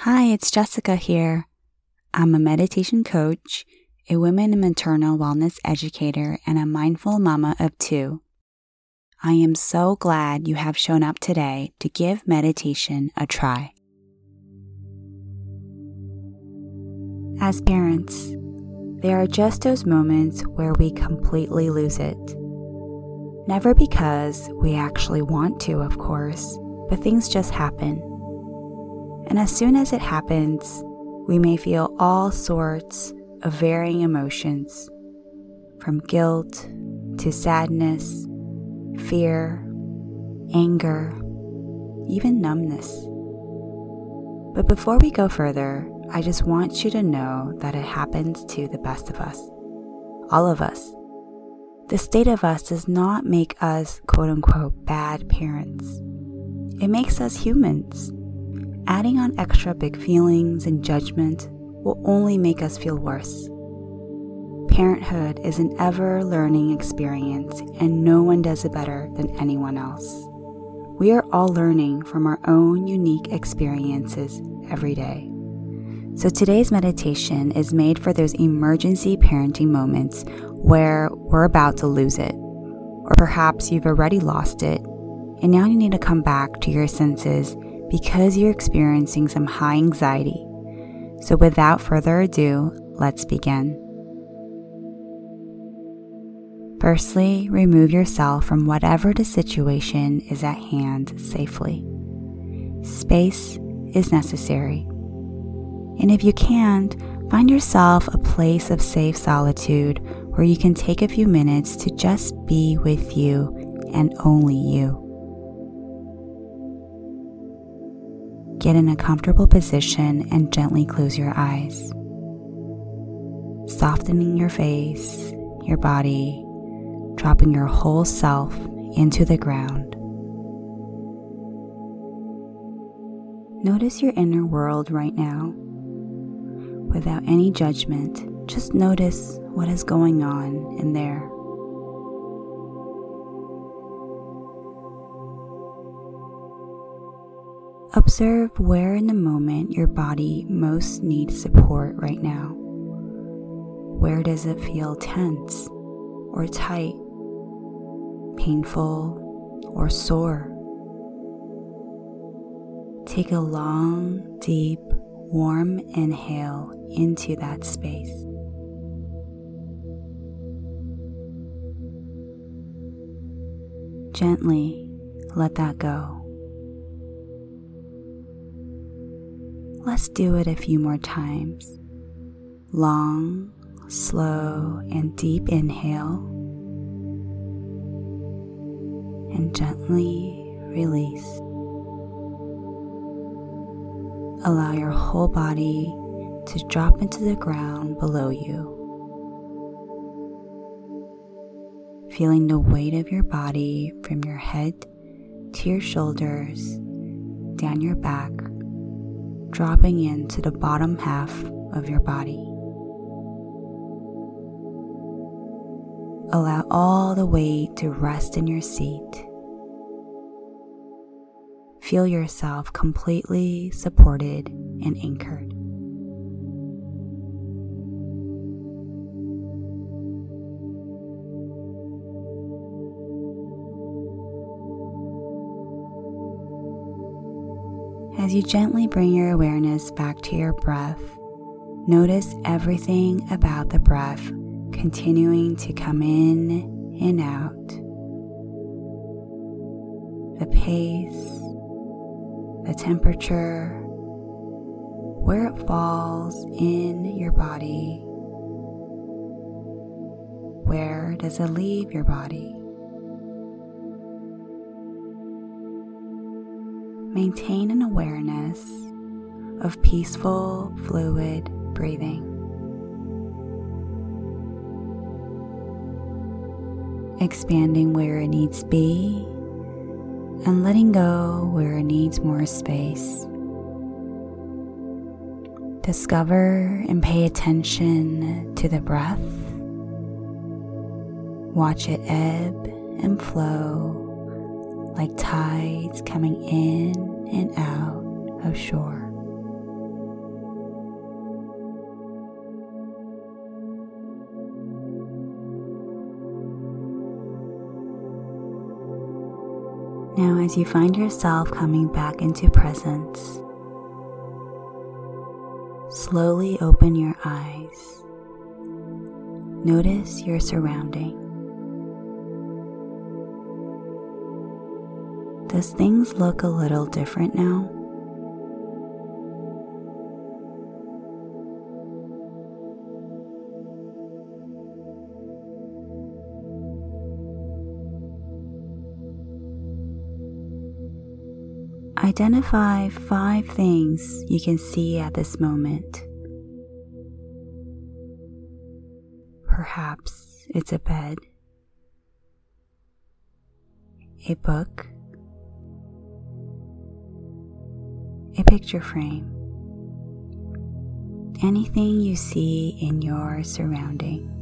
Hi, it's Jessica here. I'm a meditation coach, a women and maternal wellness educator, and a mindful mama of two. I am so glad you have shown up today to give meditation a try. As parents, there are just those moments where we completely lose it. Never because we actually want to, of course, but things just happen. And as soon as it happens, we may feel all sorts of varying emotions from guilt to sadness, fear, anger, even numbness. But before we go further, I just want you to know that it happens to the best of us, all of us. The state of us does not make us quote unquote bad parents. It makes us humans. Adding on extra big feelings and judgment will only make us feel worse. Parenthood is an ever learning experience, and no one does it better than anyone else. We are all learning from our own unique experiences every day. So, today's meditation is made for those emergency parenting moments where we're about to lose it, or perhaps you've already lost it, and now you need to come back to your senses because you're experiencing some high anxiety. So, without further ado, let's begin. Firstly, remove yourself from whatever the situation is at hand safely. Space is necessary. And if you can't, find yourself a place of safe solitude where you can take a few minutes to just be with you and only you. Get in a comfortable position and gently close your eyes. Softening your face, your body, dropping your whole self into the ground. Notice your inner world right now. Without any judgment, just notice what is going on in there. Observe where in the moment your body most needs support right now. Where does it feel tense or tight, painful or sore? Take a long, deep, warm inhale into that space. Gently let that go. Let's do it a few more times. Long, slow, and deep inhale. And gently release. Allow your whole body to drop into the ground below you. Feeling the weight of your body from your head to your shoulders, down your back, dropping into the bottom half of your body. Allow all the weight to rest in your seat. Feel yourself completely supported and anchored. As you gently bring your awareness back to your breath, notice everything about the breath continuing to come in and out. The pace, the temperature, where it falls in your body. Where does it leave your body? Maintain an awareness of peaceful, fluid breathing. Expanding where it needs be and letting go where it needs more space. Discover and pay attention to the breath. Watch it ebb and flow like tides coming in and out of shore. Now, as you find yourself coming back into presence, slowly open your eyes. Notice your surroundings. Does things look a little different now? Identify five things you can see at this moment. Perhaps it's a bed, a book, a picture frame, anything you see in your surrounding.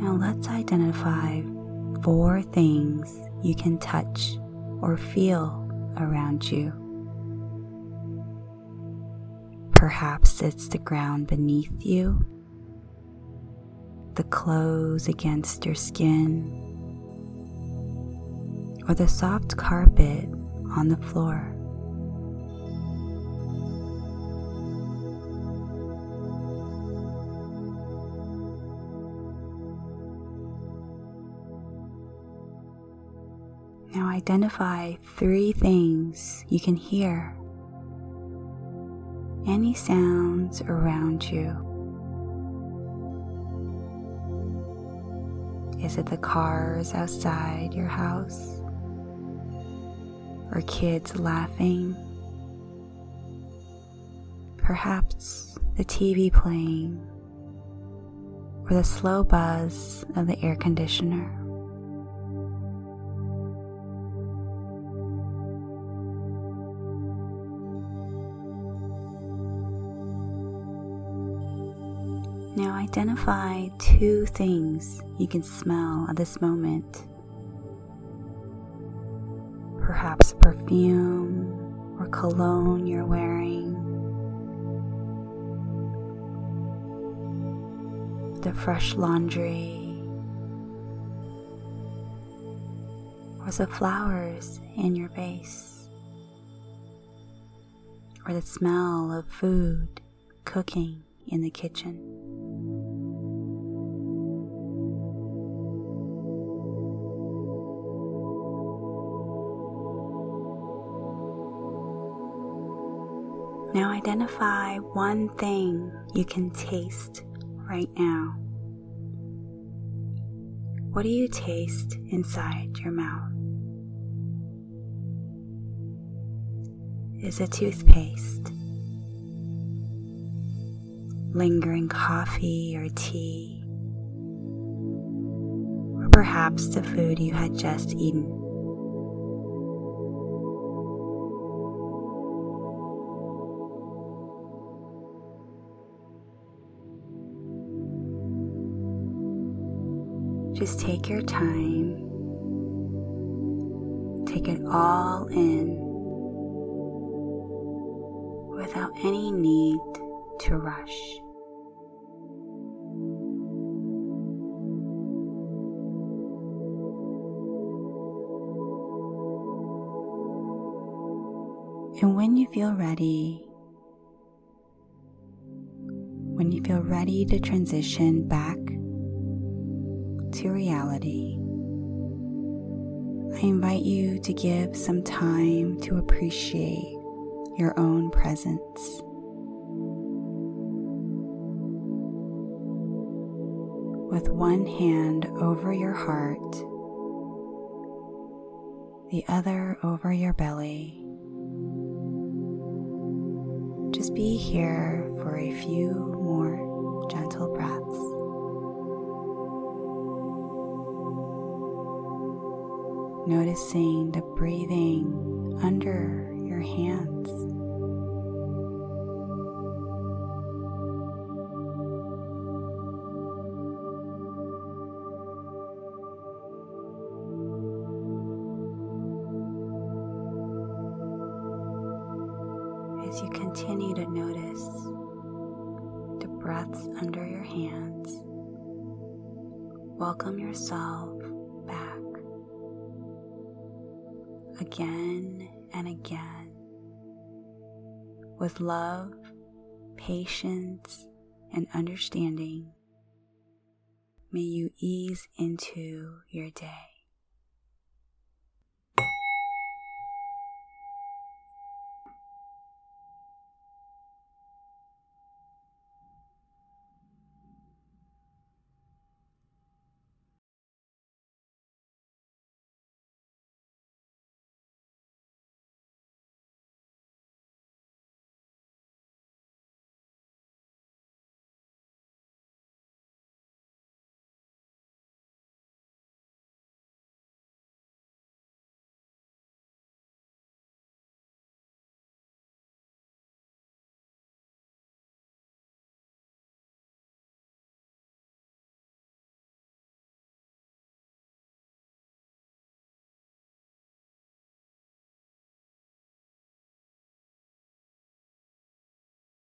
Now let's identify four things you can touch or feel around you. Perhaps it's the ground beneath you, the clothes against your skin, or the soft carpet on the floor. Now identify three things you can hear. Any sounds around you. Is it the cars outside your house? Or kids laughing? Perhaps the TV playing? Or the slow buzz of the air conditioner? Now identify two things you can smell at this moment. Perhaps perfume or cologne you're wearing. The fresh laundry. Or the flowers in your vase. Or the smell of food cooking in the kitchen. Identify one thing you can taste right now. What do you taste inside your mouth? Is it toothpaste? Lingering coffee or tea? Or perhaps the food you had just eaten? Just take your time. Take it all in without any need to rush. And when you feel ready, when you feel ready to transition back to reality, I invite you to give some time to appreciate your own presence. With one hand over your heart, the other over your belly, just be here for a few more gentle breaths. Noticing the breathing under your hands. as you continue to notice the breaths under your hands, welcome yourself again and again with love, patience, and understanding. May you ease into your day.